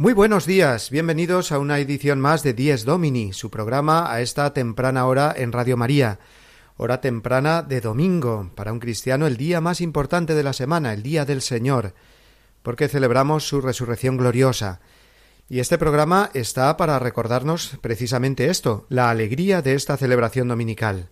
Muy buenos días, bienvenidos a una edición más de Dies Domini, su programa a esta temprana hora en Radio María, hora temprana de domingo, para un cristiano el día más importante de la semana, el Día del Señor, porque celebramos su resurrección gloriosa. Y este programa está para recordarnos precisamente esto, la alegría de esta celebración dominical.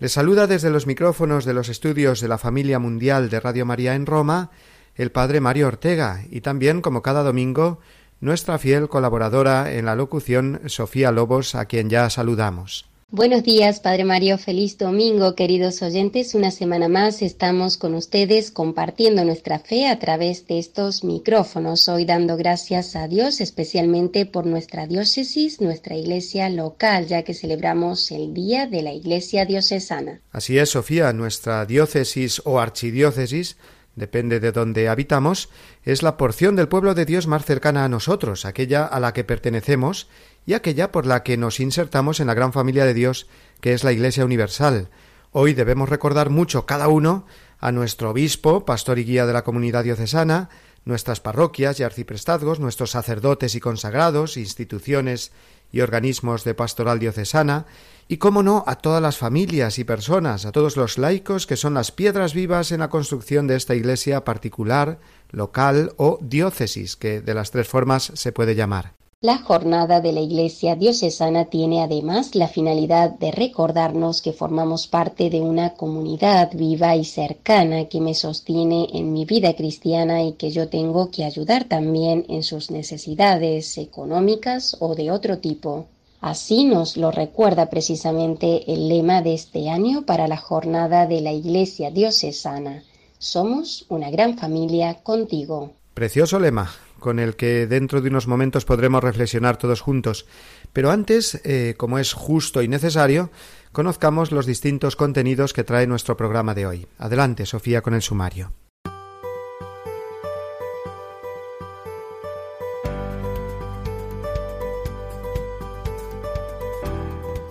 Les saluda desde los micrófonos de los estudios de la familia mundial de Radio María en Roma, el padre Mario Ortega, y también, como cada domingo, nuestra fiel colaboradora en la locución, Sofía Lobos, a quien ya saludamos. Buenos días, Padre Mario. Feliz domingo, queridos oyentes. Una semana más estamos con ustedes compartiendo nuestra fe a través de estos micrófonos. Hoy dando gracias a Dios especialmente por nuestra diócesis, nuestra iglesia local, ya que celebramos el Día de la Iglesia Diocesana. Así es, Sofía, nuestra diócesis o archidiócesis depende de donde habitamos, es la porción del pueblo de Dios más cercana a nosotros, aquella a la que pertenecemos y aquella por la que nos insertamos en la gran familia de Dios que es la Iglesia Universal. Hoy debemos recordar mucho cada uno a nuestro obispo, pastor y guía de la comunidad diocesana, nuestras parroquias y arciprestazgos, nuestros sacerdotes y consagrados, instituciones y organismos de pastoral diocesana, y cómo no a todas las familias y personas, a todos los laicos que son las piedras vivas en la construcción de esta iglesia particular, local o diócesis, que de las tres formas se puede llamar. La jornada de la Iglesia diocesana tiene además la finalidad de recordarnos que formamos parte de una comunidad viva y cercana que me sostiene en mi vida cristiana y que yo tengo que ayudar también en sus necesidades económicas o de otro tipo. Así nos lo recuerda precisamente el lema de este año para la jornada de la Iglesia diocesana. Somos una gran familia contigo. Precioso lema, con el que dentro de unos momentos podremos reflexionar todos juntos. Pero antes, eh, como es justo y necesario, conozcamos los distintos contenidos que trae nuestro programa de hoy. Adelante, Sofía, con el sumario.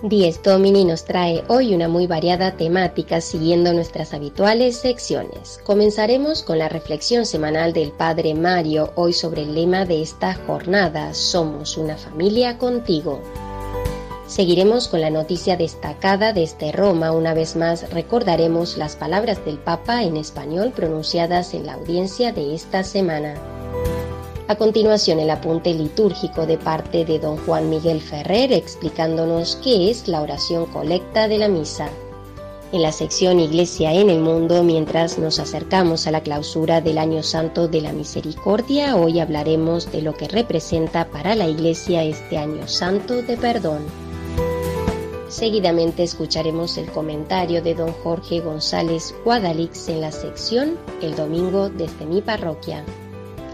Diez Domini nos trae hoy una muy variada temática siguiendo nuestras habituales secciones. Comenzaremos con la reflexión semanal del Padre Mario hoy sobre el lema de esta jornada, Somos una familia contigo. Seguiremos con la noticia destacada desde Roma. Una vez más recordaremos las palabras del Papa en español pronunciadas en la audiencia de esta semana. A continuación, el apunte litúrgico de parte de don Juan Miguel Ferrer explicándonos qué es la oración colecta de la misa. En la sección Iglesia en el Mundo, mientras nos acercamos a la clausura del Año Santo de la Misericordia, hoy hablaremos de lo que representa para la Iglesia este Año Santo de Perdón. Seguidamente escucharemos el comentario de don Jorge González Guadalix en la sección El Domingo desde mi parroquia.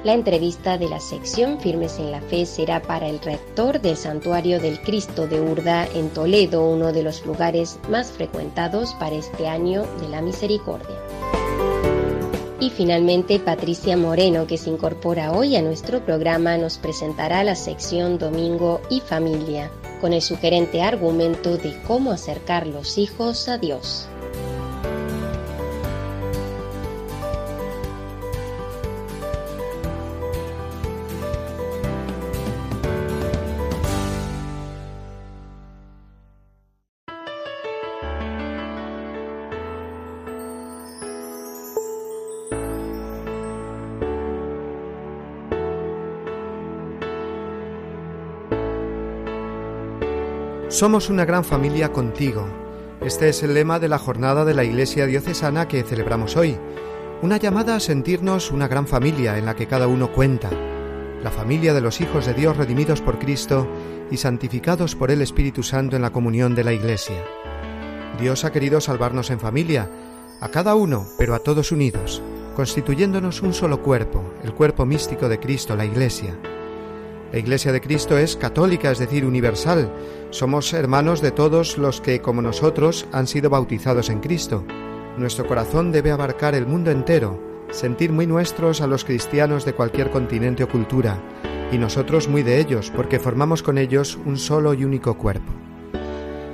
La entrevista de la sección Firmes en la Fe será para el rector del Santuario del Cristo de Urda en Toledo, uno de los lugares más frecuentados para este año de la misericordia. Y finalmente Patricia Moreno, que se incorpora hoy a nuestro programa, nos presentará la sección Domingo y Familia, con el sugerente argumento de cómo acercar los hijos a Dios. Somos una gran familia contigo. Este es el lema de la jornada de la Iglesia Diocesana que celebramos hoy. Una llamada a sentirnos una gran familia en la que cada uno cuenta. La familia de los hijos de Dios redimidos por Cristo y santificados por el Espíritu Santo en la comunión de la Iglesia. Dios ha querido salvarnos en familia, a cada uno, pero a todos unidos, constituyéndonos un solo cuerpo, el cuerpo místico de Cristo, la Iglesia. La Iglesia de Cristo es católica, es decir, universal. Somos hermanos de todos los que, como nosotros, han sido bautizados en Cristo. Nuestro corazón debe abarcar el mundo entero, sentir muy nuestros a los cristianos de cualquier continente o cultura, y nosotros muy de ellos, porque formamos con ellos un solo y único cuerpo.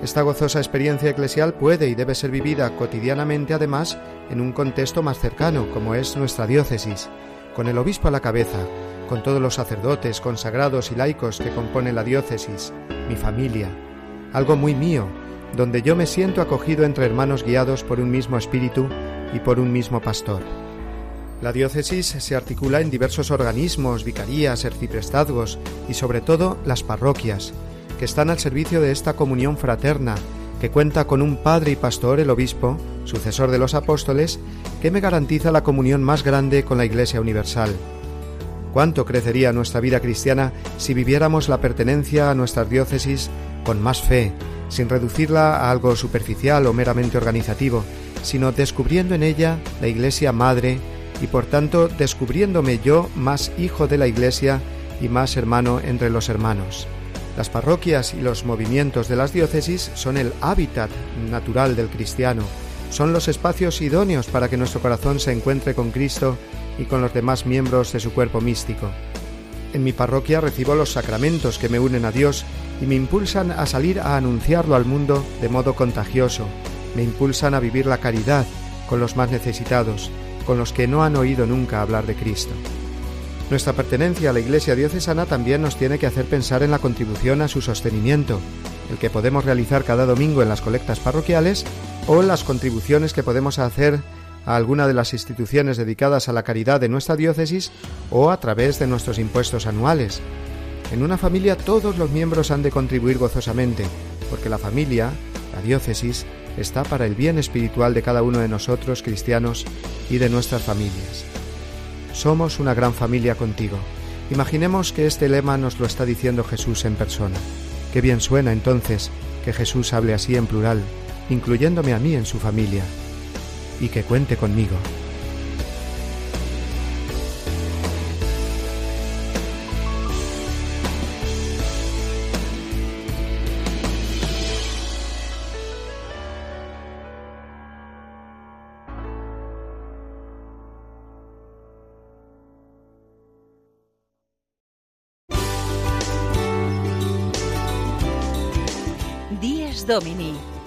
Esta gozosa experiencia eclesial puede y debe ser vivida cotidianamente además en un contexto más cercano, como es nuestra diócesis, con el obispo a la cabeza, con todos los sacerdotes, consagrados y laicos que componen la diócesis, mi familia, algo muy mío, donde yo me siento acogido entre hermanos guiados por un mismo espíritu y por un mismo pastor. La diócesis se articula en diversos organismos, vicarías, arciprestazgos y sobre todo las parroquias, que están al servicio de esta comunión fraterna, que cuenta con un padre y pastor, el obispo, sucesor de los apóstoles, que me garantiza la comunión más grande con la Iglesia Universal. ¿Cuánto crecería nuestra vida cristiana si viviéramos la pertenencia a nuestras diócesis con más fe, sin reducirla a algo superficial o meramente organizativo, sino descubriendo en ella la Iglesia Madre y por tanto descubriéndome yo más hijo de la Iglesia y más hermano entre los hermanos. Las parroquias y los movimientos de las diócesis son el hábitat natural del cristiano, son los espacios idóneos para que nuestro corazón se encuentre con Cristo y con los demás miembros de su cuerpo místico. En mi parroquia recibo los sacramentos que me unen a Dios y me impulsan a salir a anunciarlo al mundo de modo contagioso, me impulsan a vivir la caridad con los más necesitados, con los que no han oído nunca hablar de Cristo. Nuestra pertenencia a la Iglesia diocesana también nos tiene que hacer pensar en la contribución a su sostenimiento, el que podemos realizar cada domingo en las colectas parroquiales o las contribuciones que podemos hacer a alguna de las instituciones dedicadas a la caridad de nuestra diócesis o a través de nuestros impuestos anuales. En una familia todos los miembros han de contribuir gozosamente, porque la familia, la diócesis, está para el bien espiritual de cada uno de nosotros, cristianos, y de nuestras familias. Somos una gran familia contigo. Imaginemos que este lema nos lo está diciendo Jesús en persona. Qué bien suena entonces que Jesús hable así en plural, incluyéndome a mí en su familia, y que cuente conmigo.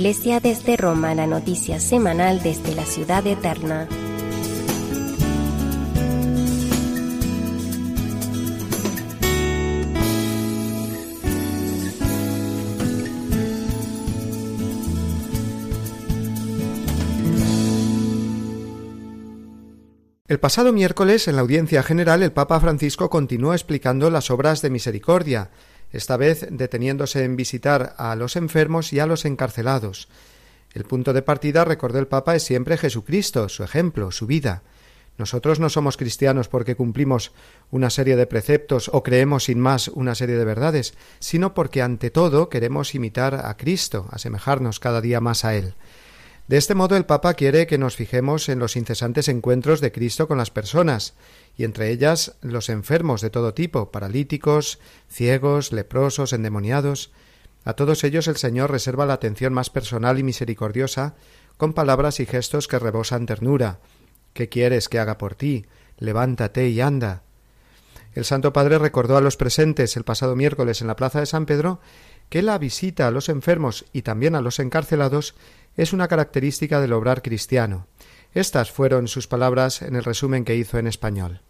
Iglesia desde Roma, la noticia semanal desde la ciudad eterna. El pasado miércoles, en la audiencia general, el Papa Francisco continuó explicando las obras de misericordia, esta vez deteniéndose en visitar a los enfermos y a los encarcelados. El punto de partida, recordó el Papa, es siempre Jesucristo, su ejemplo, su vida. Nosotros no somos cristianos porque cumplimos una serie de preceptos o creemos sin más una serie de verdades, sino porque ante todo queremos imitar a Cristo, asemejarnos cada día más a Él. De este modo el Papa quiere que nos fijemos en los incesantes encuentros de Cristo con las personas, y entre ellas los enfermos de todo tipo, paralíticos, ciegos, leprosos, endemoniados. A todos ellos el Señor reserva la atención más personal y misericordiosa, con palabras y gestos que rebosan ternura. ¿Qué quieres que haga por ti? Levántate y anda. El Santo Padre recordó a los presentes el pasado miércoles en la Plaza de San Pedro que la visita a los enfermos y también a los encarcelados es una característica del obrar cristiano. Estas fueron sus palabras en el resumen que hizo en español.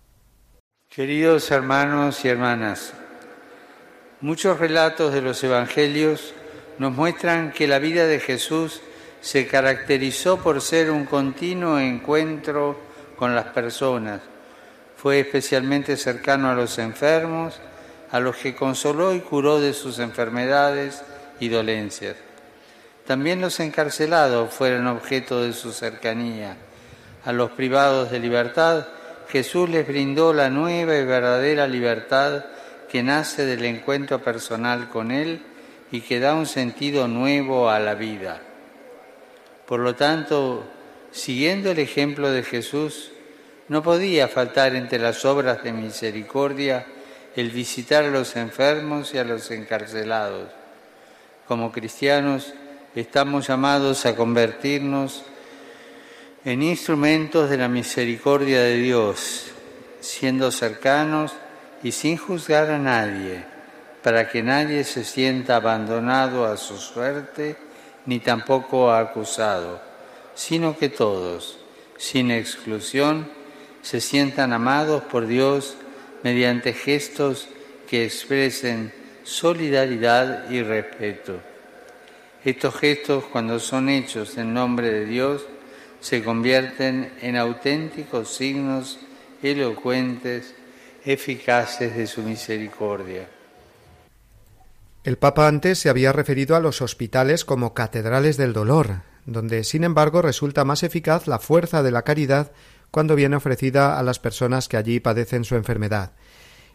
Queridos hermanos y hermanas, muchos relatos de los Evangelios nos muestran que la vida de Jesús se caracterizó por ser un continuo encuentro con las personas. Fue especialmente cercano a los enfermos, a los que consoló y curó de sus enfermedades y dolencias. También los encarcelados fueron objeto de su cercanía. A los privados de libertad, Jesús les brindó la nueva y verdadera libertad que nace del encuentro personal con Él y que da un sentido nuevo a la vida. Por lo tanto, siguiendo el ejemplo de Jesús, no podía faltar entre las obras de misericordia el visitar a los enfermos y a los encarcelados. Como cristianos estamos llamados a convertirnos en instrumentos de la misericordia de Dios, siendo cercanos y sin juzgar a nadie, para que nadie se sienta abandonado a su suerte ni tampoco acusado, sino que todos, sin exclusión, se sientan amados por Dios mediante gestos que expresen solidaridad y respeto. Estos gestos, cuando son hechos en nombre de Dios, se convierten en auténticos signos elocuentes eficaces de su misericordia. El Papa antes se había referido a los hospitales como catedrales del dolor, donde sin embargo resulta más eficaz la fuerza de la caridad cuando viene ofrecida a las personas que allí padecen su enfermedad.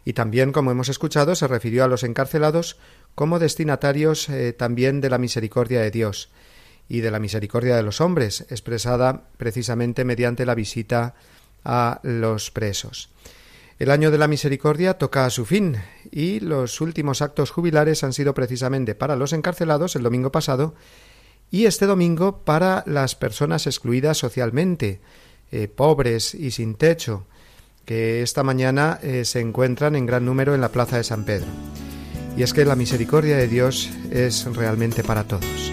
Y también, como hemos escuchado, se refirió a los encarcelados como destinatarios eh, también de la misericordia de Dios y de la misericordia de los hombres, expresada precisamente mediante la visita a los presos. El año de la misericordia toca a su fin y los últimos actos jubilares han sido precisamente para los encarcelados el domingo pasado y este domingo para las personas excluidas socialmente, eh, pobres y sin techo, que esta mañana eh, se encuentran en gran número en la plaza de San Pedro. Y es que la misericordia de Dios es realmente para todos.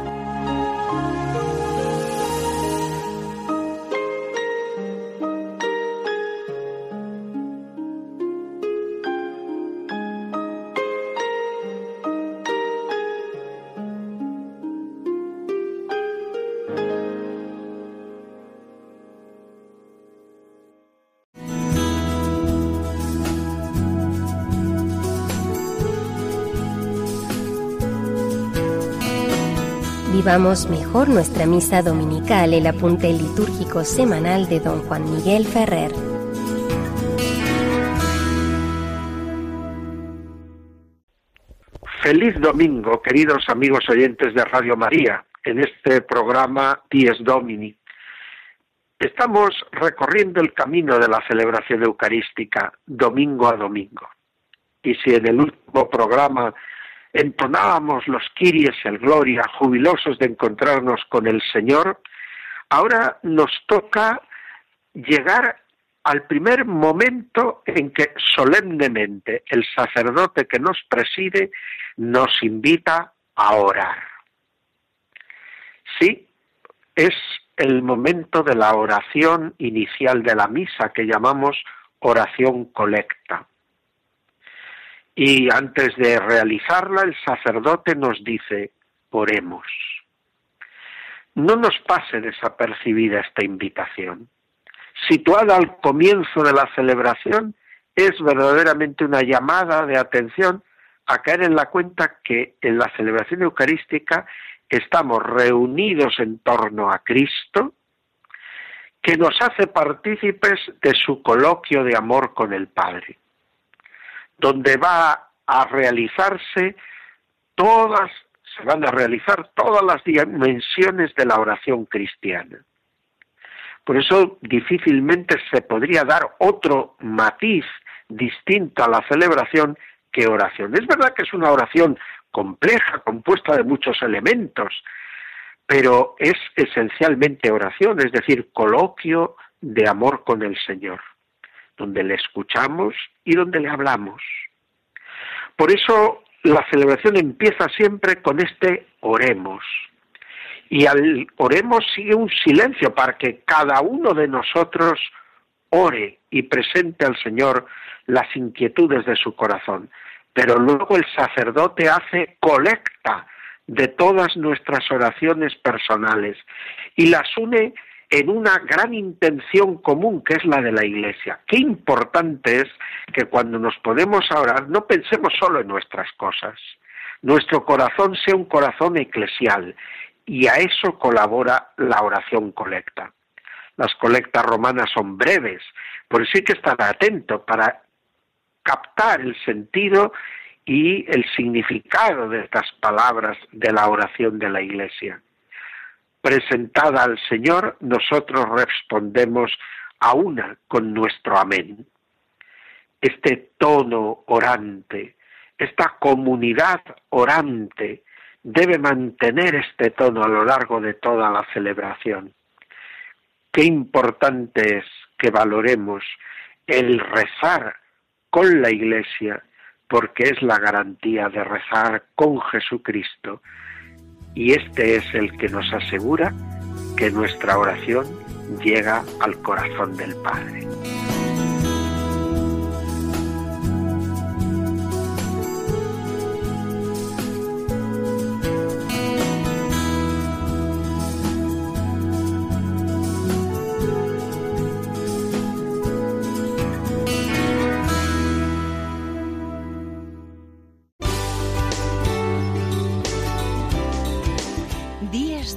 Vivamos mejor nuestra misa dominical, el apunte litúrgico semanal de don Juan Miguel Ferrer. Feliz domingo, queridos amigos oyentes de Radio María, en este programa Dies Domini. Estamos recorriendo el camino de la celebración eucarística, domingo a domingo. Y si en el último programa entonábamos los Kiries el Gloria, jubilosos de encontrarnos con el Señor, ahora nos toca llegar al primer momento en que solemnemente el sacerdote que nos preside nos invita a orar. Sí, es el momento de la oración inicial de la misa que llamamos oración colecta. Y antes de realizarla, el sacerdote nos dice, oremos. No nos pase desapercibida esta invitación. Situada al comienzo de la celebración, es verdaderamente una llamada de atención a caer en la cuenta que en la celebración eucarística estamos reunidos en torno a Cristo, que nos hace partícipes de su coloquio de amor con el Padre, donde va a realizarse todas, se van a realizar todas las dimensiones de la oración cristiana. Por eso difícilmente se podría dar otro matiz distinto a la celebración que oración. Es verdad que es una oración compleja, compuesta de muchos elementos, pero es esencialmente oración, es decir, coloquio de amor con el Señor, donde le escuchamos y donde le hablamos. Por eso la celebración empieza siempre con este oremos. Y al oremos sigue un silencio para que cada uno de nosotros ore y presente al Señor las inquietudes de su corazón. Pero luego el sacerdote hace colecta de todas nuestras oraciones personales y las une en una gran intención común que es la de la Iglesia. Qué importante es que cuando nos podemos orar no pensemos solo en nuestras cosas. Nuestro corazón sea un corazón eclesial y a eso colabora la oración colecta. Las colectas romanas son breves, por eso hay que estar atento para captar el sentido y el significado de estas palabras de la oración de la Iglesia. Presentada al Señor, nosotros respondemos a una con nuestro amén. Este tono orante, esta comunidad orante, debe mantener este tono a lo largo de toda la celebración. Qué importante es que valoremos el rezar con la Iglesia porque es la garantía de rezar con Jesucristo y este es el que nos asegura que nuestra oración llega al corazón del Padre.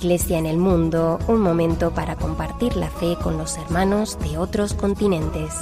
Iglesia en el Mundo, un momento para compartir la fe con los hermanos de otros continentes.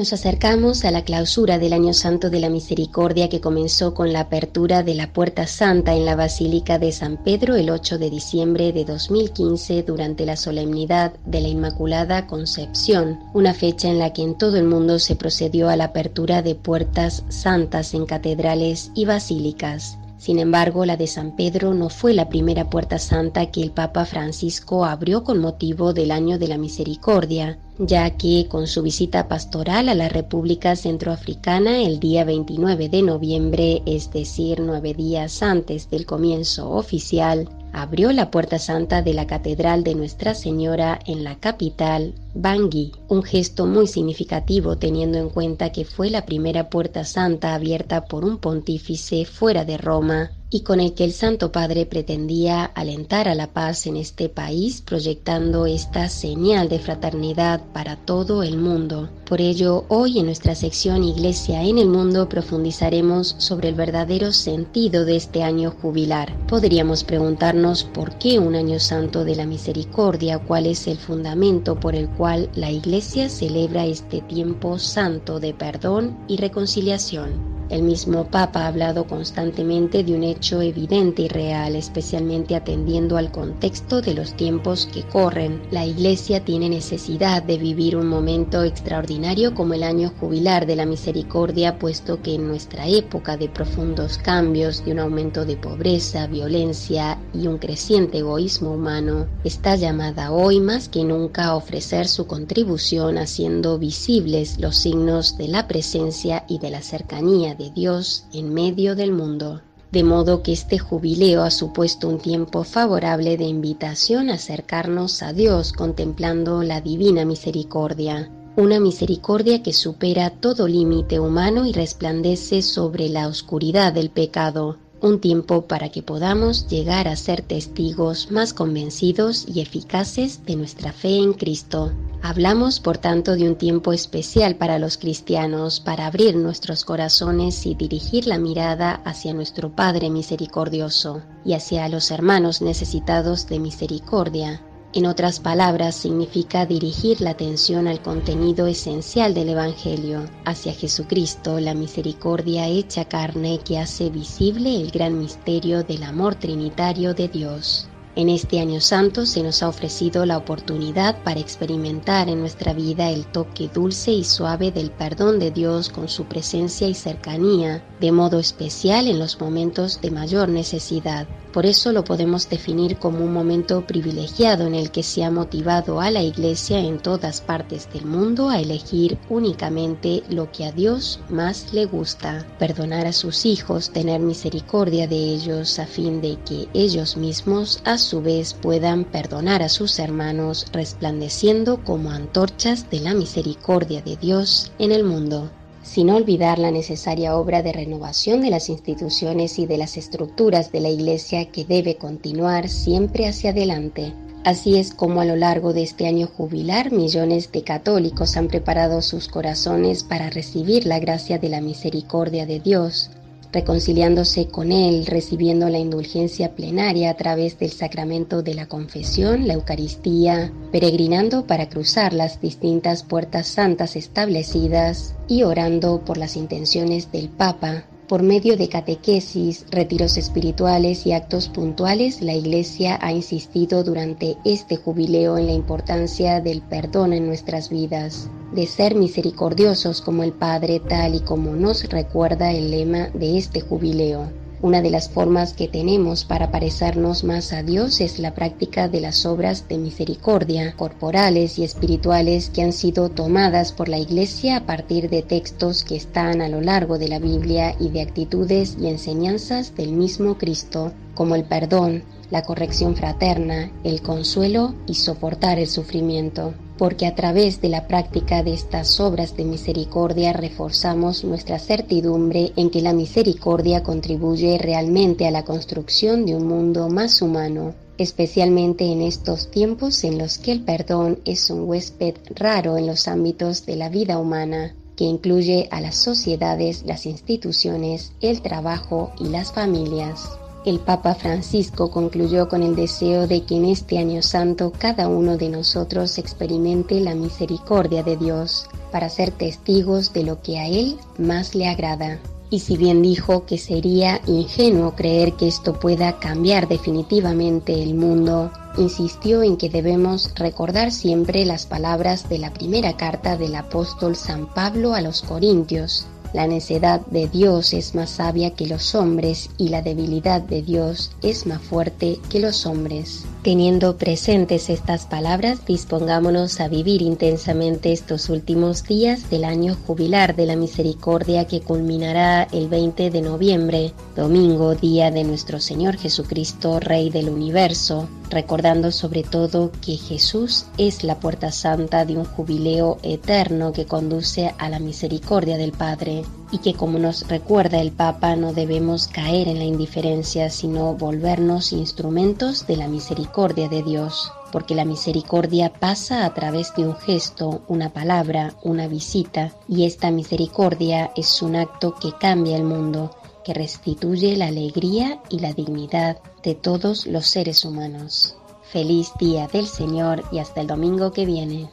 Nos acercamos a la clausura del Año Santo de la Misericordia que comenzó con la apertura de la Puerta Santa en la Basílica de San Pedro el 8 de diciembre de 2015 durante la solemnidad de la Inmaculada Concepción, una fecha en la que en todo el mundo se procedió a la apertura de puertas santas en catedrales y basílicas. Sin embargo, la de San Pedro no fue la primera puerta santa que el Papa Francisco abrió con motivo del Año de la Misericordia, ya que con su visita pastoral a la República Centroafricana el día 29 de noviembre, es decir, nueve días antes del comienzo oficial, abrió la puerta santa de la Catedral de Nuestra Señora en la capital, Bangui, un gesto muy significativo teniendo en cuenta que fue la primera puerta santa abierta por un pontífice fuera de Roma y con el que el Santo Padre pretendía alentar a la paz en este país, proyectando esta señal de fraternidad para todo el mundo. Por ello, hoy en nuestra sección Iglesia en el Mundo profundizaremos sobre el verdadero sentido de este año jubilar. Podríamos preguntarnos por qué un año santo de la misericordia, cuál es el fundamento por el la Iglesia celebra este tiempo santo de perdón y reconciliación. El mismo Papa ha hablado constantemente de un hecho evidente y real, especialmente atendiendo al contexto de los tiempos que corren. La Iglesia tiene necesidad de vivir un momento extraordinario como el año jubilar de la misericordia, puesto que en nuestra época de profundos cambios, de un aumento de pobreza, violencia y un creciente egoísmo humano, está llamada hoy más que nunca a ofrecer su contribución haciendo visibles los signos de la presencia y de la cercanía de Dios en medio del mundo. De modo que este jubileo ha supuesto un tiempo favorable de invitación a acercarnos a Dios contemplando la divina misericordia, una misericordia que supera todo límite humano y resplandece sobre la oscuridad del pecado, un tiempo para que podamos llegar a ser testigos más convencidos y eficaces de nuestra fe en Cristo. Hablamos, por tanto, de un tiempo especial para los cristianos, para abrir nuestros corazones y dirigir la mirada hacia nuestro Padre misericordioso y hacia los hermanos necesitados de misericordia. En otras palabras, significa dirigir la atención al contenido esencial del Evangelio, hacia Jesucristo, la misericordia hecha carne que hace visible el gran misterio del amor trinitario de Dios. En este año santo se nos ha ofrecido la oportunidad para experimentar en nuestra vida el toque dulce y suave del perdón de Dios con su presencia y cercanía, de modo especial en los momentos de mayor necesidad. Por eso lo podemos definir como un momento privilegiado en el que se ha motivado a la Iglesia en todas partes del mundo a elegir únicamente lo que a Dios más le gusta, perdonar a sus hijos, tener misericordia de ellos a fin de que ellos mismos a su vez puedan perdonar a sus hermanos resplandeciendo como antorchas de la misericordia de Dios en el mundo sin olvidar la necesaria obra de renovación de las instituciones y de las estructuras de la Iglesia que debe continuar siempre hacia adelante. Así es como a lo largo de este año jubilar millones de católicos han preparado sus corazones para recibir la gracia de la misericordia de Dios, reconciliándose con Él, recibiendo la indulgencia plenaria a través del sacramento de la confesión, la Eucaristía, peregrinando para cruzar las distintas puertas santas establecidas y orando por las intenciones del Papa, por medio de catequesis, retiros espirituales y actos puntuales, la Iglesia ha insistido durante este jubileo en la importancia del perdón en nuestras vidas, de ser misericordiosos como el Padre, tal y como nos recuerda el lema de este jubileo. Una de las formas que tenemos para parecernos más a Dios es la práctica de las obras de misericordia, corporales y espirituales que han sido tomadas por la Iglesia a partir de textos que están a lo largo de la Biblia y de actitudes y enseñanzas del mismo Cristo, como el perdón, la corrección fraterna, el consuelo y soportar el sufrimiento porque a través de la práctica de estas obras de misericordia reforzamos nuestra certidumbre en que la misericordia contribuye realmente a la construcción de un mundo más humano, especialmente en estos tiempos en los que el perdón es un huésped raro en los ámbitos de la vida humana que incluye a las sociedades, las instituciones, el trabajo y las familias. El Papa Francisco concluyó con el deseo de que en este año santo cada uno de nosotros experimente la misericordia de Dios para ser testigos de lo que a Él más le agrada. Y si bien dijo que sería ingenuo creer que esto pueda cambiar definitivamente el mundo, insistió en que debemos recordar siempre las palabras de la primera carta del apóstol San Pablo a los Corintios, la necedad de Dios es más sabia que los hombres y la debilidad de Dios es más fuerte que los hombres. Teniendo presentes estas palabras, dispongámonos a vivir intensamente estos últimos días del año jubilar de la misericordia que culminará el 20 de noviembre, domingo, día de nuestro Señor Jesucristo, Rey del universo, recordando sobre todo que Jesús es la puerta santa de un jubileo eterno que conduce a la misericordia del Padre y que como nos recuerda el Papa no debemos caer en la indiferencia sino volvernos instrumentos de la misericordia de Dios, porque la misericordia pasa a través de un gesto, una palabra, una visita y esta misericordia es un acto que cambia el mundo restituye la alegría y la dignidad de todos los seres humanos. Feliz día del Señor y hasta el domingo que viene.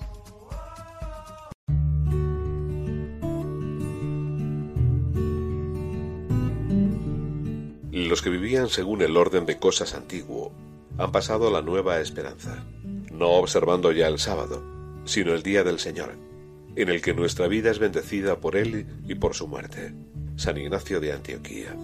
los que vivían según el orden de cosas antiguo han pasado a la nueva esperanza, no observando ya el sábado, sino el día del Señor, en el que nuestra vida es bendecida por Él y por su muerte. San Ignacio de Antioquía.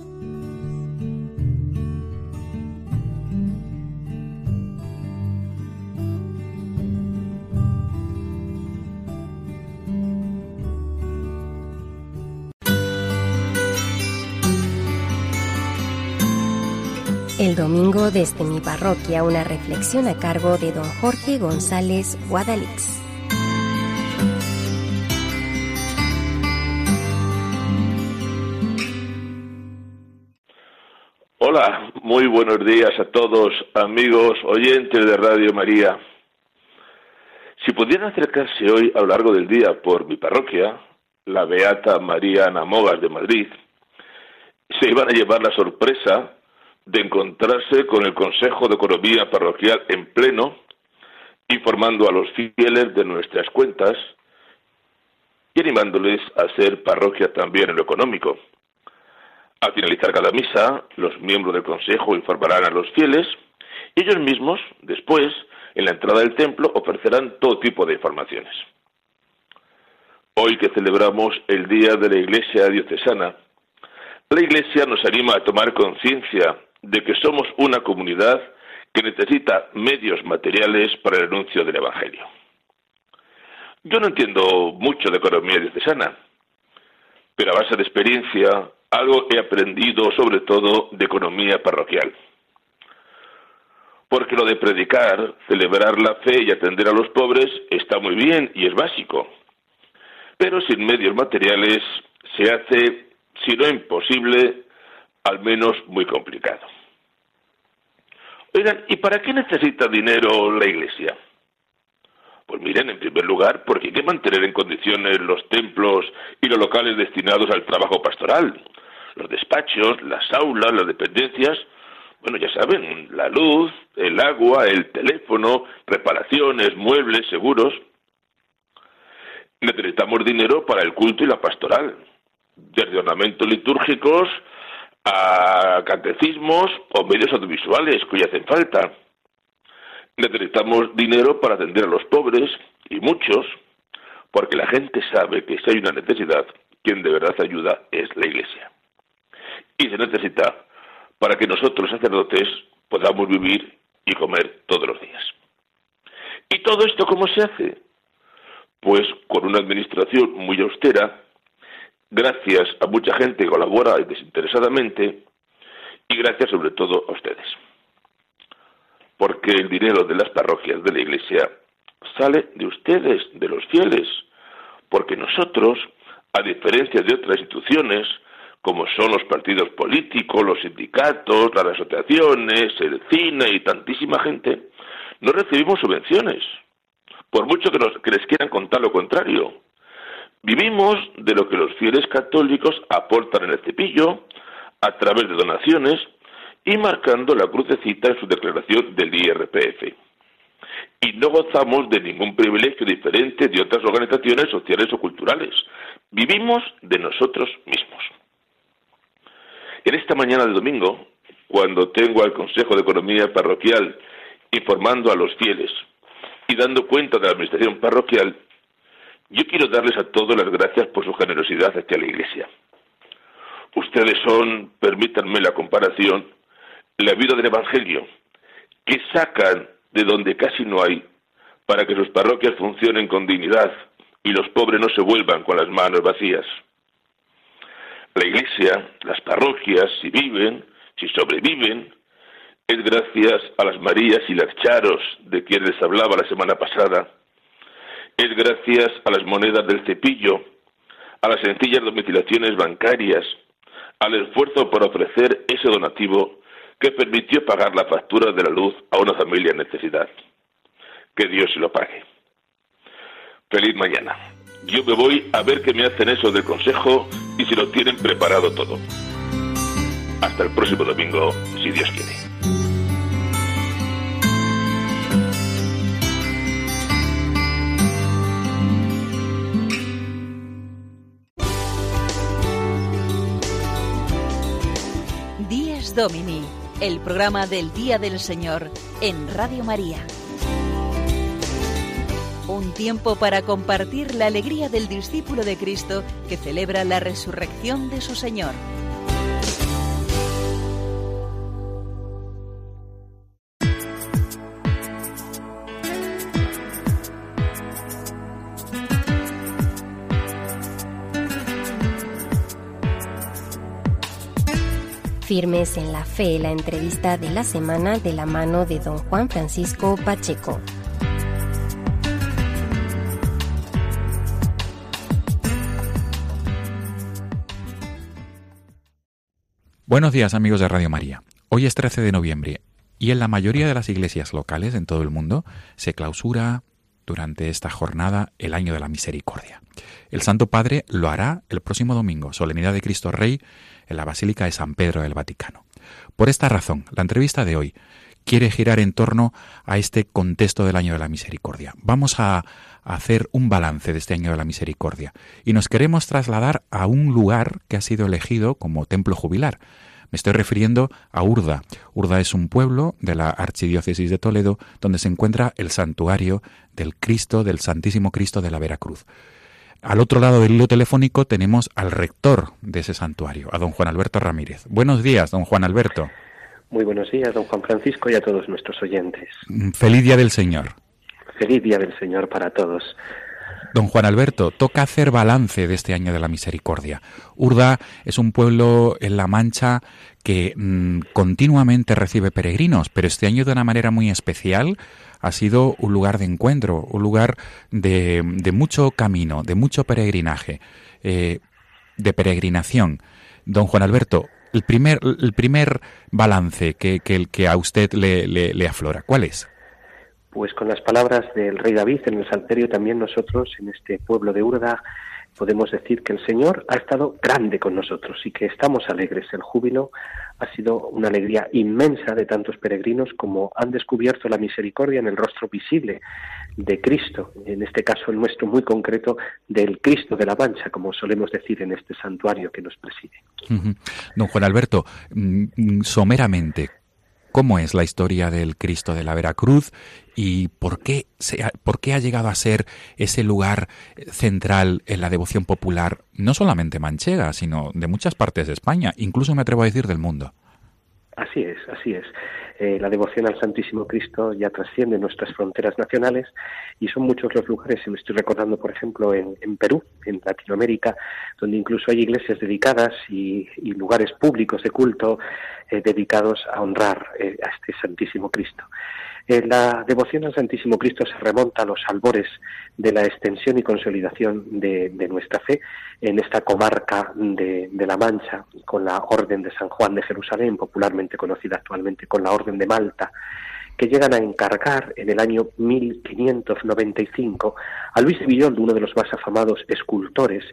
El domingo desde mi parroquia una reflexión a cargo de don Jorge González Guadalix. Hola, muy buenos días a todos, amigos oyentes de Radio María. Si pudieran acercarse hoy a lo largo del día por mi parroquia, la Beata María Namogas de Madrid, se iban a llevar la sorpresa de encontrarse con el Consejo de Economía Parroquial en pleno, informando a los fieles de nuestras cuentas y animándoles a ser parroquia también en lo económico. Al finalizar cada misa, los miembros del Consejo informarán a los fieles y ellos mismos, después, en la entrada del templo, ofrecerán todo tipo de informaciones. Hoy que celebramos el Día de la Iglesia Diocesana, la Iglesia nos anima a tomar conciencia de que somos una comunidad que necesita medios materiales para el anuncio del Evangelio. Yo no entiendo mucho de economía diocesana, pero a base de experiencia algo he aprendido sobre todo de economía parroquial. Porque lo de predicar, celebrar la fe y atender a los pobres está muy bien y es básico. Pero sin medios materiales se hace, si no imposible, al menos muy complicado. Oigan, ¿y para qué necesita dinero la Iglesia? Pues miren, en primer lugar, porque hay que mantener en condiciones los templos y los locales destinados al trabajo pastoral, los despachos, las aulas, las dependencias, bueno, ya saben, la luz, el agua, el teléfono, reparaciones, muebles, seguros. Necesitamos dinero para el culto y la pastoral, desde ornamentos litúrgicos a catecismos o medios audiovisuales que hacen falta. Necesitamos dinero para atender a los pobres y muchos, porque la gente sabe que si hay una necesidad, quien de verdad ayuda es la Iglesia. Se necesita para que nosotros, sacerdotes, podamos vivir y comer todos los días. ¿Y todo esto cómo se hace? Pues con una administración muy austera, gracias a mucha gente que colabora desinteresadamente y gracias sobre todo a ustedes. Porque el dinero de las parroquias de la Iglesia sale de ustedes, de los fieles, porque nosotros, a diferencia de otras instituciones, como son los partidos políticos, los sindicatos, las asociaciones, el cine y tantísima gente, no recibimos subvenciones, por mucho que, les quieran contar lo contrario. Vivimos de lo que los fieles católicos aportan en el cepillo a través de donaciones y marcando la crucecita en su declaración del IRPF. Y no gozamos de ningún privilegio diferente de otras organizaciones sociales o culturales. Vivimos de nosotros mismos. En esta mañana de domingo, cuando tengo al Consejo de Economía Parroquial informando a los fieles y dando cuenta de la Administración Parroquial, yo quiero darles a todos las gracias por su generosidad hacia la Iglesia. Ustedes son, permítanme la comparación, la vida del Evangelio, que sacan de donde casi no hay para que sus parroquias funcionen con dignidad y los pobres no se vuelvan con las manos vacías. La Iglesia, las parroquias, si viven, si sobreviven, es gracias a las Marías y las Charos de quienes les hablaba la semana pasada, es gracias a las monedas del cepillo, a las sencillas domiciliaciones bancarias, al esfuerzo por ofrecer ese donativo que permitió pagar la factura de la luz a una familia en necesidad. Que Dios se lo pague. Feliz mañana. Yo me voy a ver qué me hacen eso del consejo y si lo tienen preparado todo. Hasta el próximo domingo, si Dios quiere. Dies Domini, el programa del Día del Señor en Radio María. Un tiempo para compartir la alegría del discípulo de Cristo que celebra la resurrección de su Señor. Firmes en la fe, la entrevista de la semana de la mano de don Juan Francisco Pacheco. Buenos días amigos de Radio María. Hoy es 13 de noviembre y en la mayoría de las iglesias locales en todo el mundo se clausura durante esta jornada el año de la misericordia. El Santo Padre lo hará el próximo domingo, Solemnidad de Cristo Rey, en la Basílica de San Pedro del Vaticano. Por esta razón, la entrevista de hoy quiere girar en torno a este contexto del año de la misericordia. Vamos a hacer un balance de este año de la misericordia y nos queremos trasladar a un lugar que ha sido elegido como templo jubilar. Me estoy refiriendo a Urda. Urda es un pueblo de la Archidiócesis de Toledo donde se encuentra el santuario del Cristo, del Santísimo Cristo de la Veracruz. Al otro lado del hilo telefónico tenemos al rector de ese santuario, a don Juan Alberto Ramírez. Buenos días, don Juan Alberto. Muy buenos días, don Juan Francisco, y a todos nuestros oyentes. Mm, feliz Día del Señor. Feliz Día del Señor para todos. Don Juan Alberto, toca hacer balance de este año de la misericordia. Urda es un pueblo en La Mancha que mm, continuamente recibe peregrinos, pero este año de una manera muy especial ha sido un lugar de encuentro, un lugar de, mucho camino, de mucho peregrinaje, eh, de peregrinación. Don Juan Alberto, el primer, el primer balance que, que, que a usted le, le aflora, ¿cuál es? Pues con las palabras del rey David en el Salterio también nosotros en este pueblo de Urda podemos decir que el Señor ha estado grande con nosotros y que estamos alegres. El júbilo ha sido una alegría inmensa de tantos peregrinos como han descubierto la misericordia en el rostro visible de Cristo, en este caso el nuestro muy concreto del Cristo de la Mancha, como solemos decir en este santuario que nos preside. Don Juan Alberto, mm, mm, someramente, cómo es la historia del Cristo de la Veracruz y por qué, se ha, por qué ha llegado a ser ese lugar central en la devoción popular, no solamente manchega, sino de muchas partes de España, incluso me atrevo a decir del mundo. Así es, así es. Eh, la devoción al Santísimo Cristo ya trasciende nuestras fronteras nacionales y son muchos los lugares, me estoy recordando, por ejemplo, en, Perú, en Latinoamérica, donde incluso hay iglesias dedicadas y, lugares públicos de culto eh, dedicados a honrar eh, a este Santísimo Cristo. Eh, la devoción al Santísimo Cristo se remonta a los albores de la extensión y consolidación de, nuestra fe en esta comarca de, de, La Mancha, con la Orden de San Juan de Jerusalén, popularmente conocida actualmente con la Orden de Malta, que llegan a encargar en el año 1595 a Luis de uno de los más afamados escultores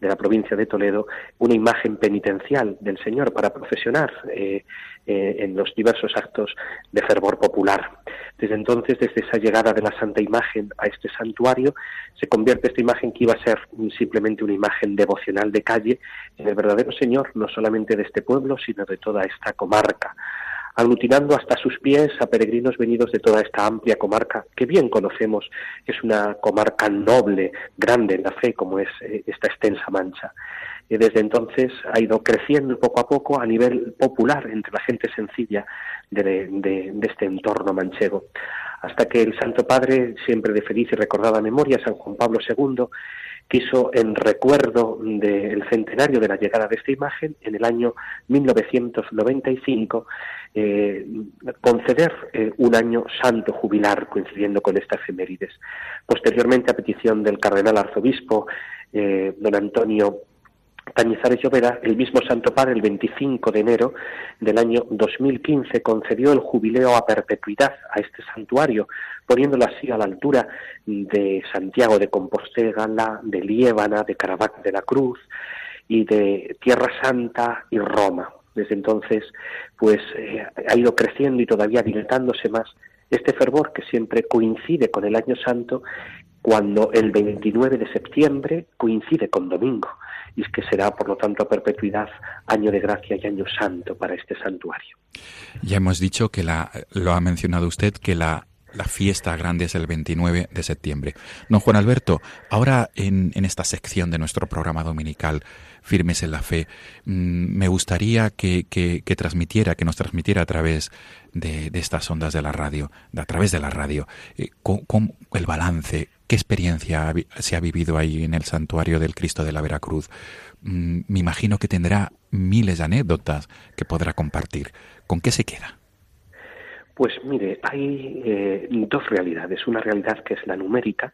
de la provincia de Toledo, una imagen penitencial del Señor para profesionar eh, eh, en los diversos actos de fervor popular. Desde entonces, desde esa llegada de la Santa Imagen a este santuario, se convierte esta imagen que iba a ser simplemente una imagen devocional de calle en el verdadero Señor, no solamente de este pueblo, sino de toda esta comarca aglutinando hasta sus pies a peregrinos venidos de toda esta amplia comarca que bien conocemos, es una comarca noble, grande en la fe, como es eh, esta extensa mancha. Y desde entonces ha ido creciendo poco a poco a nivel popular entre la gente sencilla de, de este entorno manchego hasta que el Santo Padre, siempre de feliz y recordada memoria, San Juan Pablo II, quiso, en recuerdo del centenario de la llegada de esta imagen, en el año 1995, eh, conceder eh, un año santo jubilar coincidiendo con esta efemérides. Posteriormente, a petición del cardenal arzobispo eh, don Antonio Cañizares Llovera, el mismo Santo Padre, el 25 de enero del año 2015, concedió el jubileo a perpetuidad a este santuario, poniéndolo así a la altura de Santiago de Compostela, de Liébana, de Caravaca de la Cruz y de Tierra Santa y Roma. Desde entonces, pues eh, ha ido creciendo y todavía dilatándose más este fervor que siempre coincide con el Año Santo cuando el 29 de septiembre coincide con domingo y es que será, por lo tanto, a perpetuidad año de gracia y año santo para este santuario. Ya hemos dicho que la, lo ha mencionado usted, que la la fiesta grande es el 29 de septiembre. Don Juan Alberto, ahora en, esta sección de nuestro programa dominical, Firmes en la Fe, mm, me gustaría que, transmitiera, que nos transmitiera a través de, estas ondas de la radio, a través de la radio, eh, con, el balance, qué experiencia se ha vivido ahí en el santuario del Cristo de la Veracruz. Mm, me imagino que tendrá miles de anécdotas que podrá compartir. ¿Con qué se queda? Pues mire, hay eh, dos realidades. Una realidad que es la numérica,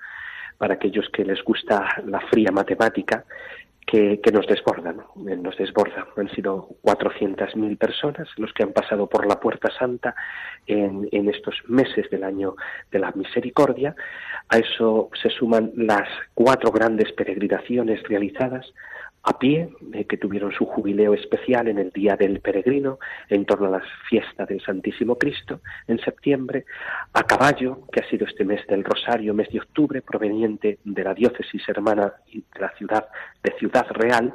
para aquellos que les gusta la fría matemática, que, nos desbordan, eh, nos desborda. Han sido 400.000 personas los que han pasado por la Puerta Santa en, estos meses del año de la misericordia. A eso se suman las cuatro grandes peregrinaciones realizadas a pie, eh, que tuvieron su jubileo especial en el Día del Peregrino, en torno a la fiesta del Santísimo Cristo, en septiembre, a caballo, que ha sido este mes del Rosario, mes de octubre, proveniente de la diócesis hermana de la ciudad de Ciudad Real,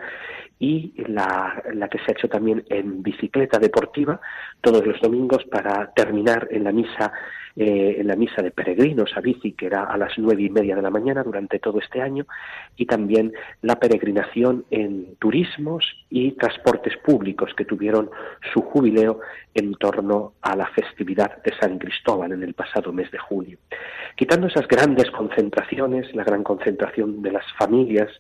y la, que se ha hecho también en bicicleta deportiva todos los domingos para terminar en la misa eh, en la misa de peregrinos a bici, que era a las nueve y media de la mañana durante todo este año, y también la peregrinación en turismos y transportes públicos que tuvieron su jubileo en torno a la festividad de San Cristóbal en el pasado mes de julio. Quitando esas grandes concentraciones, la gran concentración de las familias,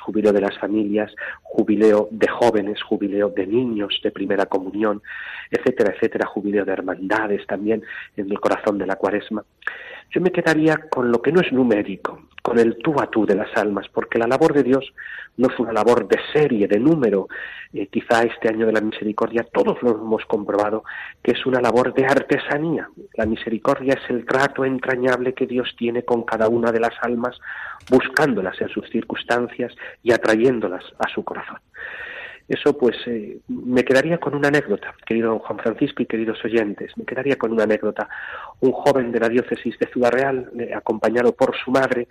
jubileo de las familias, jubileo de jóvenes, jubileo de niños de primera comunión, etcétera, etcétera, jubileo de hermandades también en el corazón de la cuaresma, yo me quedaría con lo que no es numérico, con el tú a tú de las almas, porque la labor de Dios no es una labor de serie, de número. Eh, quizá este año de la misericordia todos lo hemos comprobado, que es una labor de artesanía. La misericordia es el trato entrañable que Dios tiene con cada una de las almas, buscándolas en sus circunstancias y atrayéndolas a su corazón. Eso pues eh, me quedaría con una anécdota, querido Juan Francisco y queridos oyentes, me quedaría con una anécdota. Un joven de la diócesis de Ciudad Real, eh, acompañado por su madre,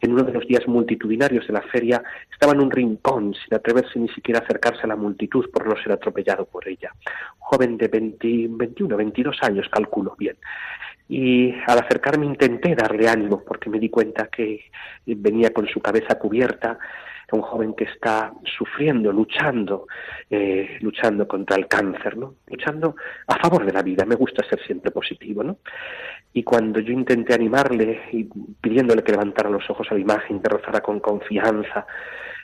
en uno de los días multitudinarios de la feria, estaba en un rincón sin atreverse ni siquiera a acercarse a la multitud por no ser atropellado por ella. Un joven de 20, 21, 22 años, calculo bien. Y al acercarme intenté darle ánimo porque me di cuenta que venía con su cabeza cubierta, un joven que está sufriendo, luchando, eh, luchando contra el cáncer, ¿no? Luchando a favor de la vida. Me gusta ser siempre positivo, ¿no? Y cuando yo intenté animarle y pidiéndole que levantara los ojos a la imagen, que rezara con confianza,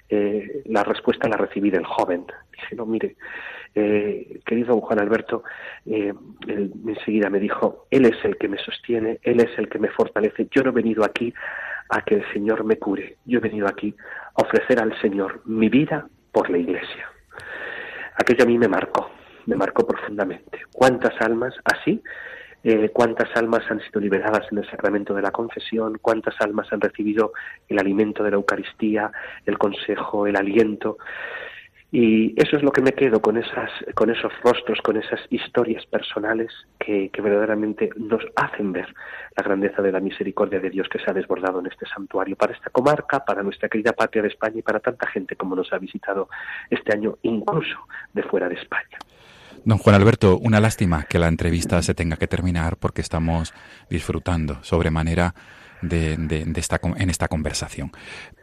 eh, la respuesta la recibí del joven. Dije, no, mire, eh, querido Juan Alberto, eh, enseguida me dijo, Él es el que me sostiene, Él es el que me fortalece. Yo no he venido aquí a que el Señor me cure. Yo he venido aquí a ofrecer al Señor mi vida por la Iglesia. Aquello a mí me marcó, me marcó profundamente. ¿Cuántas almas así? Eh, ¿Cuántas almas han sido liberadas en el sacramento de la confesión? ¿Cuántas almas han recibido el alimento de la Eucaristía, el consejo, el aliento? Y eso es lo que me quedo con, esas, con esos rostros, con esas historias personales que, verdaderamente nos hacen ver la grandeza de la misericordia de Dios que se ha desbordado en este santuario para esta comarca, para nuestra querida patria de España y para tanta gente como nos ha visitado este año, incluso de fuera de España. Don Juan Alberto, una lástima que la entrevista se tenga que terminar porque estamos disfrutando sobremanera de, de esta, en esta conversación.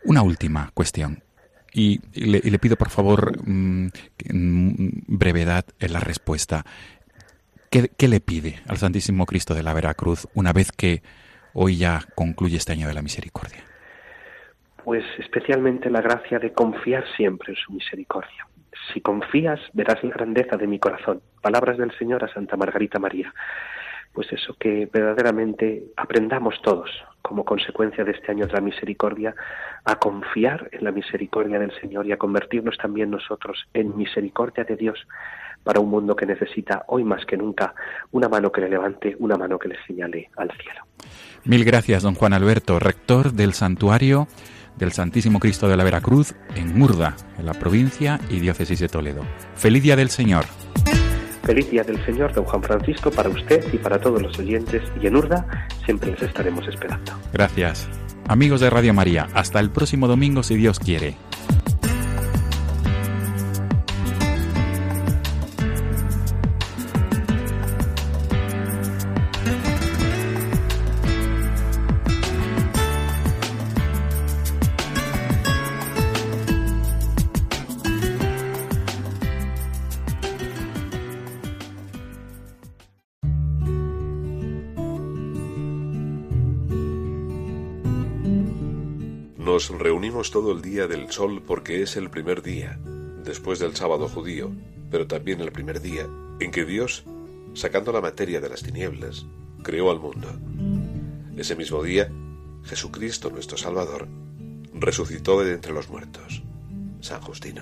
Una última cuestión. Y, le, pido, por favor, mm, mm, brevedad en la respuesta. ¿Qué, le pide al Santísimo Cristo de la Veracruz una vez que hoy ya concluye este año de la misericordia? Pues especialmente la gracia de confiar siempre en su misericordia. Si confías, verás la grandeza de mi corazón. Palabras del Señor a Santa Margarita María pues eso, que verdaderamente aprendamos todos, como consecuencia de este año de la misericordia, a confiar en la misericordia del Señor y a convertirnos también nosotros en misericordia de Dios para un mundo que necesita hoy más que nunca una mano que le levante, una mano que le señale al cielo. Mil gracias, don Juan Alberto, rector del santuario del Santísimo Cristo de la Veracruz en Murda, en la provincia y diócesis de Toledo. Feliz día del Señor. Feliz Día del Señor, don Juan Francisco, para usted y para todos los oyentes, y en Urda siempre les estaremos esperando. Gracias. Amigos de Radio María, hasta el próximo domingo si Dios quiere. Nos reunimos todo el día del sol porque es el primer día, después del sábado judío, pero también el primer día en que Dios, sacando la materia de las tinieblas, creó al mundo. Ese mismo día, Jesucristo nuestro Salvador resucitó de entre los muertos. San Justino.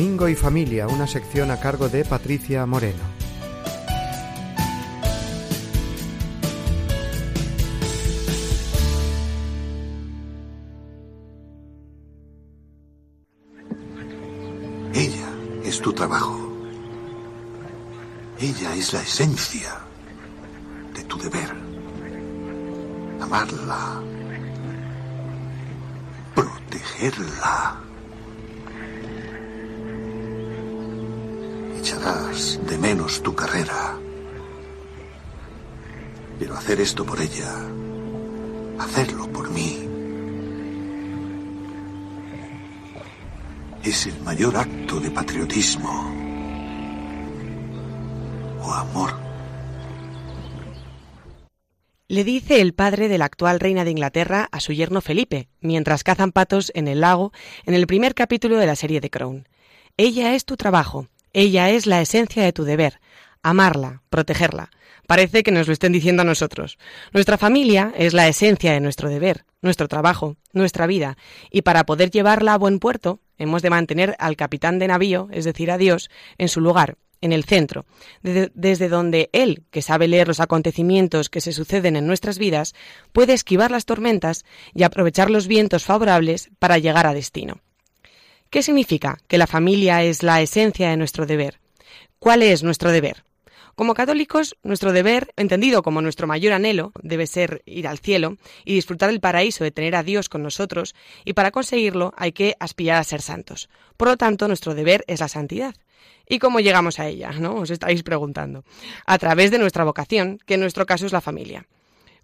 Domingo y Familia, una sección a cargo de Patricia Moreno. Ella es tu trabajo. Ella es la esencia de tu deber. Amarla. Protegerla. De menos tu carrera. Pero hacer esto por ella, hacerlo por mí, es el mayor acto de patriotismo o amor. Le dice el padre de la actual reina de Inglaterra a su yerno Felipe, mientras cazan patos en el lago en el primer capítulo de la serie de Crown. Ella es tu trabajo, ella es la esencia de tu deber, amarla, protegerla. Parece que nos lo estén diciendo a nosotros. Nuestra familia es la esencia de nuestro deber, nuestro trabajo, nuestra vida, y para poder llevarla a buen puerto, hemos de mantener al capitán de navío, es decir, a Dios, en su lugar, en el centro, desde donde Él, que sabe leer los acontecimientos que se suceden en nuestras vidas, puede esquivar las tormentas y aprovechar los vientos favorables para llegar a destino. ¿Qué significa que la familia es la esencia de nuestro deber? ¿Cuál es nuestro deber? Como católicos, nuestro deber, entendido como nuestro mayor anhelo, debe ser ir al cielo y disfrutar del paraíso de tener a Dios con nosotros, y para conseguirlo hay que aspirar a ser santos. Por lo tanto, nuestro deber es la santidad. ¿Y cómo llegamos a ella? ¿No? Os estáis preguntando. A través de nuestra vocación, que en nuestro caso es la familia.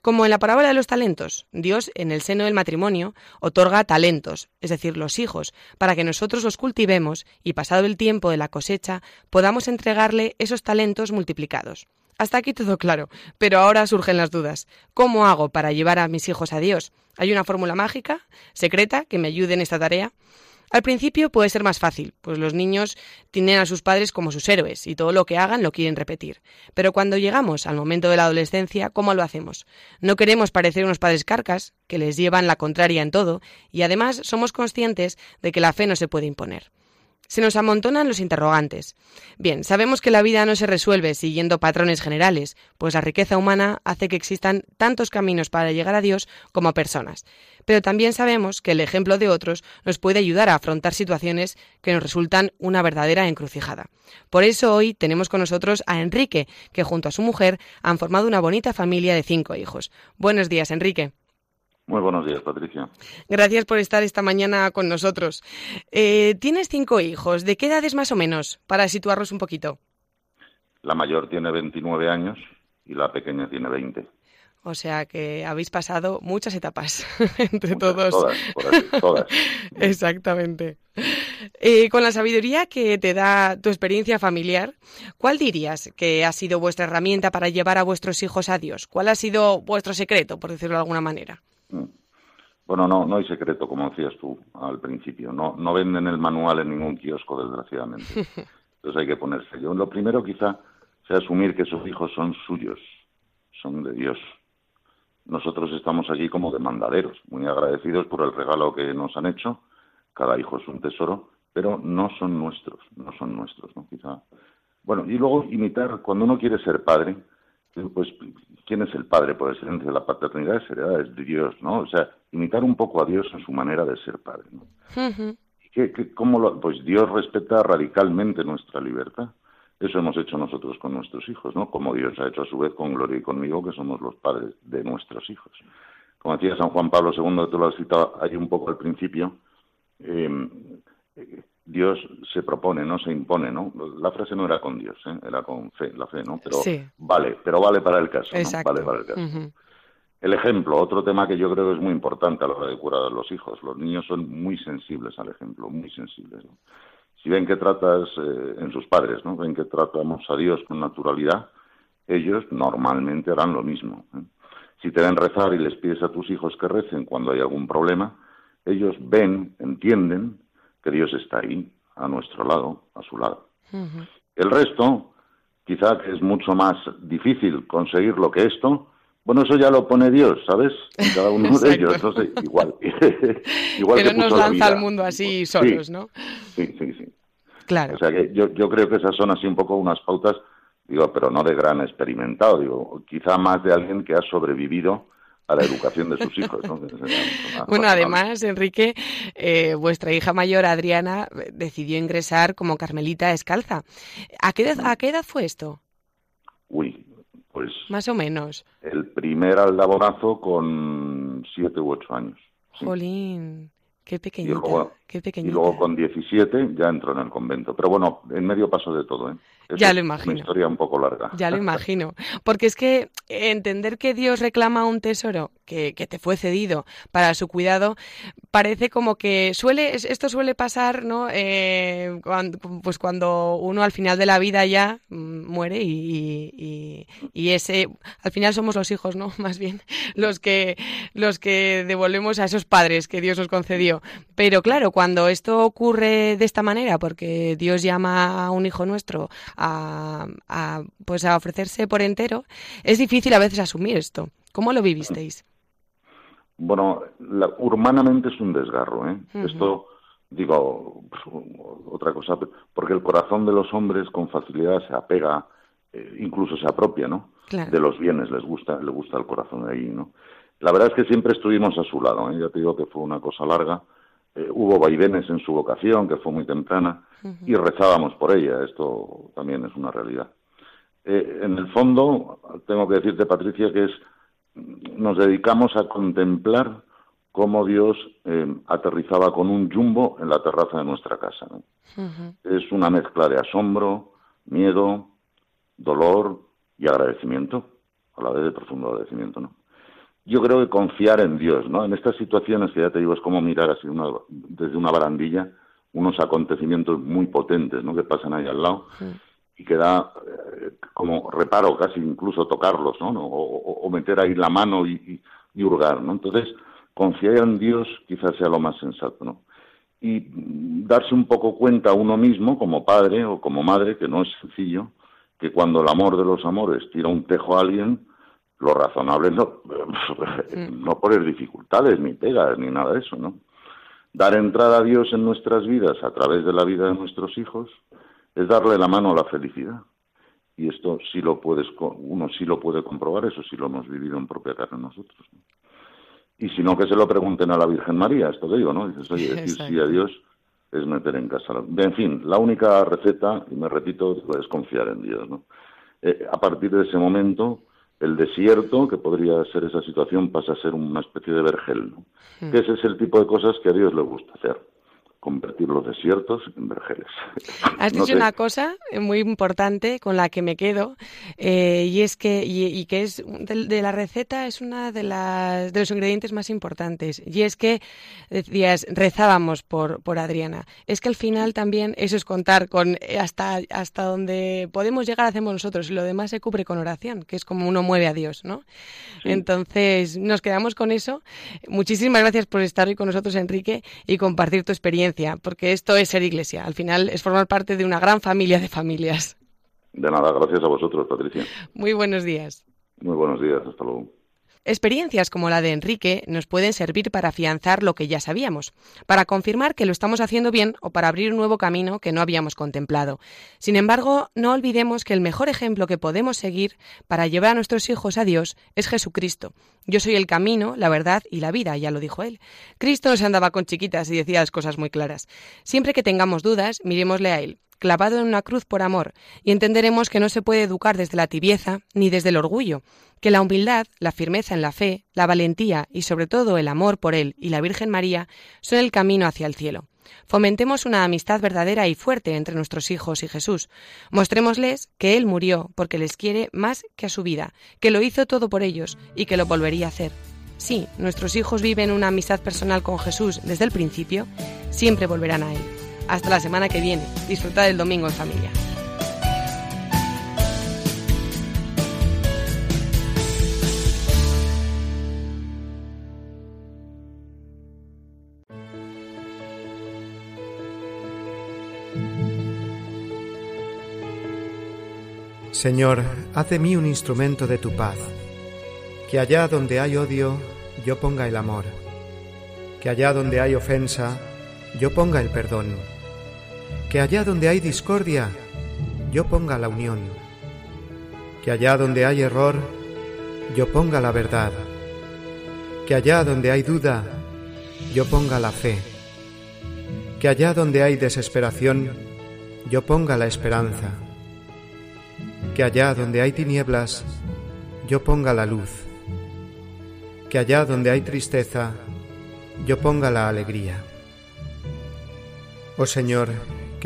Como en la parábola de los talentos, Dios en el seno del matrimonio otorga talentos, es decir, los hijos, para que nosotros los cultivemos y pasado el tiempo de la cosecha podamos entregarle esos talentos multiplicados. Hasta aquí todo claro, pero ahora surgen las dudas. ¿Cómo hago para llevar a mis hijos a Dios? ¿Hay una fórmula mágica, secreta, que me ayude en esta tarea? Al principio puede ser más fácil, pues los niños tienen a sus padres como sus héroes y todo lo que hagan lo quieren repetir. Pero cuando llegamos al momento de la adolescencia, ¿cómo lo hacemos? No queremos parecer unos padres carcas, que les llevan la contraria en todo, y además somos conscientes de que la fe no se puede imponer. Se nos amontonan los interrogantes. Bien, sabemos que la vida no se resuelve siguiendo patrones generales, pues la riqueza humana hace que existan tantos caminos para llegar a Dios como personas. Pero también sabemos que el ejemplo de otros nos puede ayudar a afrontar situaciones que nos resultan una verdadera encrucijada. Por eso hoy tenemos con nosotros a Enrique, que junto a su mujer han formado una bonita familia de cinco hijos. Buenos días, Enrique. Muy buenos días, Patricia. Gracias por estar esta mañana con nosotros. Eh, Tienes cinco hijos. ¿De qué edades más o menos? Para situarlos un poquito. La mayor tiene 29 años y la pequeña tiene 20. O sea que habéis pasado muchas etapas entre todos. Todas, por así, todas. Exactamente. Eh, con la sabiduría que te da tu experiencia familiar, ¿cuál dirías que ha sido vuestra herramienta para llevar a vuestros hijos a Dios? ¿Cuál ha sido vuestro secreto, por decirlo de alguna manera? Bueno, no, no hay secreto, como decías tú al principio. No, no venden el manual en ningún kiosco, desgraciadamente. Entonces hay que ponerse. Yo lo primero quizá sea asumir que sus hijos son suyos, son de Dios. Nosotros estamos allí como demandaderos, muy agradecidos por el regalo que nos han hecho. Cada hijo es un tesoro, pero no son nuestros, no son nuestros, ¿no? Quizá. Bueno, y luego imitar, cuando uno quiere ser padre, pues, ¿quién es el padre por excelencia? La paternidad es heredad, es de Dios, ¿no? O sea, imitar un poco a Dios en su manera de ser padre, ¿no? cómo lo, pues Dios respeta radicalmente nuestra libertad. Eso hemos hecho nosotros con nuestros hijos, ¿no? Como Dios ha hecho a su vez con Gloria y conmigo, que somos los padres de nuestros hijos. Como decía San Juan Pablo II, tú lo has citado ahí un poco al principio, eh, Dios se propone, no se impone, ¿no? La frase no era con Dios, ¿eh? era con fe, la fe, ¿no? Pero vale, pero vale para el caso, ¿no? Vale para el caso. El ejemplo, otro tema que yo creo que es muy importante a la hora de curar a los hijos. Los niños son muy sensibles al ejemplo, muy sensibles. Si ven que tratas eh, en sus padres, ¿no? Ven que tratamos a Dios con naturalidad, ellos normalmente harán lo mismo. ¿eh? Si te ven rezar y les pides a tus hijos que recen cuando hay algún problema, ellos ven, entienden que Dios está ahí, a nuestro lado, a su lado. El resto, quizá que es mucho más difícil conseguir lo que esto, bueno, eso ya lo pone Dios, ¿sabes? cada uno de ellos, entonces igual. igual que, no nos lanza al mundo así solos, ¿no? Sí, sí, sí. Claro. O sea que yo, yo creo que esas son así un poco unas pautas, digo, pero no de gran experimentado, digo, quizá más de alguien que ha sobrevivido a la educación de sus hijos. ¿no? bueno, además, Enrique, eh, vuestra hija mayor, Adriana, decidió ingresar como carmelita descalza. ¿A qué, edad, ¿A qué edad fue esto? Uy, pues... Más o menos. El primer aldabonazo con siete u ocho años. Jolín, qué pequeñito. Y luego, con 17 ya entró en el convento. Pero bueno, en medio paso de todo, ¿eh? ya lo imagino. Una historia un poco larga. Ya lo imagino. Porque es que entender que Dios reclama un tesoro que, que, te fue cedido para su cuidado, parece como que suele, esto suele pasar, ¿no? Eh, cuando, pues cuando uno al final de la vida ya mm, muere y, y, y, ese, al final somos los hijos, ¿no? Más bien, los que, los que devolvemos a esos padres que Dios nos concedió. Pero claro, cuando esto ocurre de esta manera, porque Dios llama a un hijo nuestro a, pues a ofrecerse por entero, es difícil a veces asumir esto. ¿Cómo lo vivisteis? Bueno, la, urbanamente es un desgarro. ¿eh? Esto, digo, pues, otra cosa, porque el corazón de los hombres con facilidad se apega, eh, incluso se apropia, ¿no? De los bienes, les gusta, le gusta el corazón de ahí, ¿no? La verdad es que siempre estuvimos a su lado, ¿eh? ya te digo que fue una cosa larga. Eh, hubo vaivenes en su vocación, que fue muy temprana, y rezábamos por ella. Esto también es una realidad. Eh, en el fondo, tengo que decirte, Patricia, que es nos dedicamos a contemplar cómo Dios eh, aterrizaba con un jumbo en la terraza de nuestra casa. Es una mezcla de asombro, miedo, dolor y agradecimiento, a la vez de profundo agradecimiento. ¿no? Yo creo que confiar en Dios, ¿no? En estas situaciones que ya te digo es como mirar así desde una barandilla unos acontecimientos muy potentes, ¿no? Que pasan ahí al lado y que da eh, como reparo casi incluso tocarlos, ¿no? O, meter ahí la mano y, hurgar, ¿no? Entonces confiar en Dios quizás sea lo más sensato, ¿no? Y darse un poco cuenta a uno mismo como padre o como madre que no es sencillo que cuando el amor de los amores tira un tejo a alguien lo razonable no, no poner dificultades, ni pegas, ni nada de eso, ¿no? Dar entrada a Dios en nuestras vidas a través de la vida de nuestros hijos es darle la mano a la felicidad. Y esto sí lo puedes, uno sí lo puede comprobar, eso sí lo hemos vivido en propia carne nosotros. Y si no, que se lo pregunten a la Virgen María, esto te digo, ¿no? Dices, oye, decir sí a Dios es meter en casa. En fin, la única receta, y me repito, es confiar en Dios, ¿no? Eh, a partir de ese momento, el desierto, que podría ser esa situación, pasa a ser una especie de vergel. ¿no? Hmm. Que ese es el tipo de cosas que a Dios le gusta hacer convertir los desiertos en vergeles. Has dicho una cosa muy importante con la que me quedo eh, y es que y, que es de, la receta es una de las de los ingredientes más importantes y es que decías rezábamos por por Adriana es que al final también eso es contar con eh, hasta hasta donde podemos llegar hacemos nosotros y lo demás se cubre con oración que es como uno mueve a Dios, ¿no? Entonces nos quedamos con eso. Muchísimas gracias por estar hoy con nosotros Enrique y compartir tu experiencia porque esto es ser iglesia. Al final es formar parte de una gran familia de familias. De nada, gracias a vosotros, Patricia. Muy buenos días. Muy buenos días, hasta luego. Experiencias como la de Enrique nos pueden servir para afianzar lo que ya sabíamos, para confirmar que lo estamos haciendo bien o para abrir un nuevo camino que no habíamos contemplado. Sin embargo, no olvidemos que el mejor ejemplo que podemos seguir para llevar a nuestros hijos a Dios es Jesucristo. Yo soy el camino, la verdad y la vida, ya lo dijo él. Cristo no se andaba con chiquitas y decía las cosas muy claras. Siempre que tengamos dudas, miremosle a él clavado en una cruz por amor, y entenderemos que no se puede educar desde la tibieza ni desde el orgullo, que la humildad, la firmeza en la fe, la valentía y sobre todo el amor por Él y la Virgen María son el camino hacia el cielo. Fomentemos una amistad verdadera y fuerte entre nuestros hijos y Jesús. Mostrémosles que Él murió porque les quiere más que a su vida, que lo hizo todo por ellos y que lo volvería a hacer. Si nuestros hijos viven una amistad personal con Jesús desde el principio, siempre volverán a Él. Hasta la semana que viene. Disfruta del domingo en familia. Señor, haz de mí un instrumento de tu paz, que allá donde hay odio, yo ponga el amor, que allá donde hay ofensa, yo ponga el perdón que allá donde hay discordia, yo ponga la unión, que allá donde hay error, yo ponga la verdad, que allá donde hay duda, yo ponga la fe, que allá donde hay desesperación, yo ponga la esperanza, que allá donde hay tinieblas, yo ponga la luz, que allá donde hay tristeza, yo ponga la alegría. Oh Señor,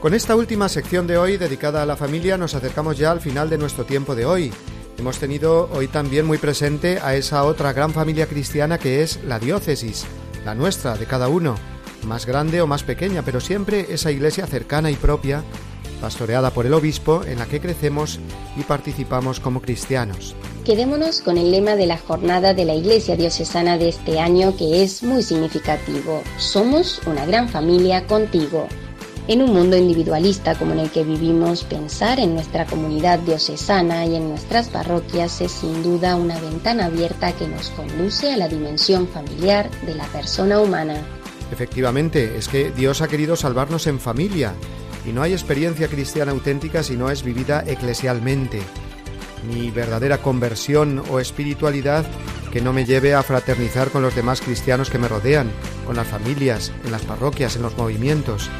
Con esta última sección de hoy dedicada a la familia nos acercamos ya al final de nuestro tiempo de hoy. Hemos tenido hoy también muy presente a esa otra gran familia cristiana que es la diócesis, la nuestra, de cada uno, más grande o más pequeña, pero siempre esa iglesia cercana y propia, pastoreada por el obispo, en la que crecemos y participamos como cristianos. Quedémonos con el lema de la jornada de la Iglesia Diocesana de este año que es muy significativo. Somos una gran familia contigo. En un mundo individualista como en el que vivimos, pensar en nuestra comunidad diocesana y en nuestras parroquias es sin duda una ventana abierta que nos conduce a la dimensión familiar de la persona humana. Efectivamente, es que Dios ha querido salvarnos en familia y no hay experiencia cristiana auténtica si no es vivida eclesialmente, ni verdadera conversión o espiritualidad que no me lleve a fraternizar con los demás cristianos que me rodean, con las familias, en las parroquias, en los movimientos.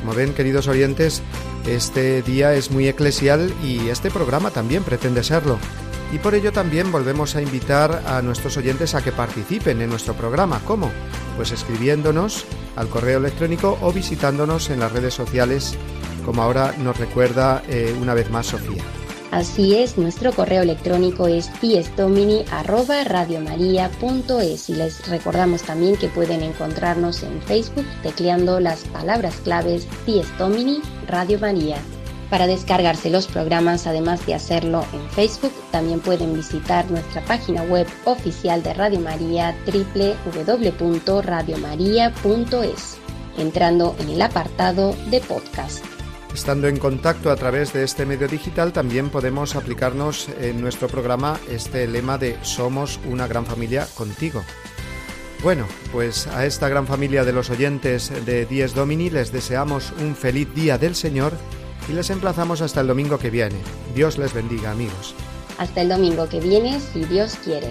Como ven, queridos oyentes, este día es muy eclesial y este programa también pretende serlo. Y por ello también volvemos a invitar a nuestros oyentes a que participen en nuestro programa. ¿Cómo? Pues escribiéndonos al correo electrónico o visitándonos en las redes sociales, como ahora nos recuerda eh, una vez más Sofía. Así es, nuestro correo electrónico es diesdomini@radiomaria.es y les recordamos también que pueden encontrarnos en Facebook tecleando las palabras claves diestomini Radio María. Para descargarse los programas, además de hacerlo en Facebook, también pueden visitar nuestra página web oficial de Radio María www.radiomaria.es, entrando en el apartado de podcast. Estando en contacto a través de este medio digital, también podemos aplicarnos en nuestro programa este lema de Somos una gran familia contigo. Bueno, pues a esta gran familia de los oyentes de Dies Domini les deseamos un feliz día del Señor y les emplazamos hasta el domingo que viene. Dios les bendiga, amigos. Hasta el domingo que viene, si Dios quiere.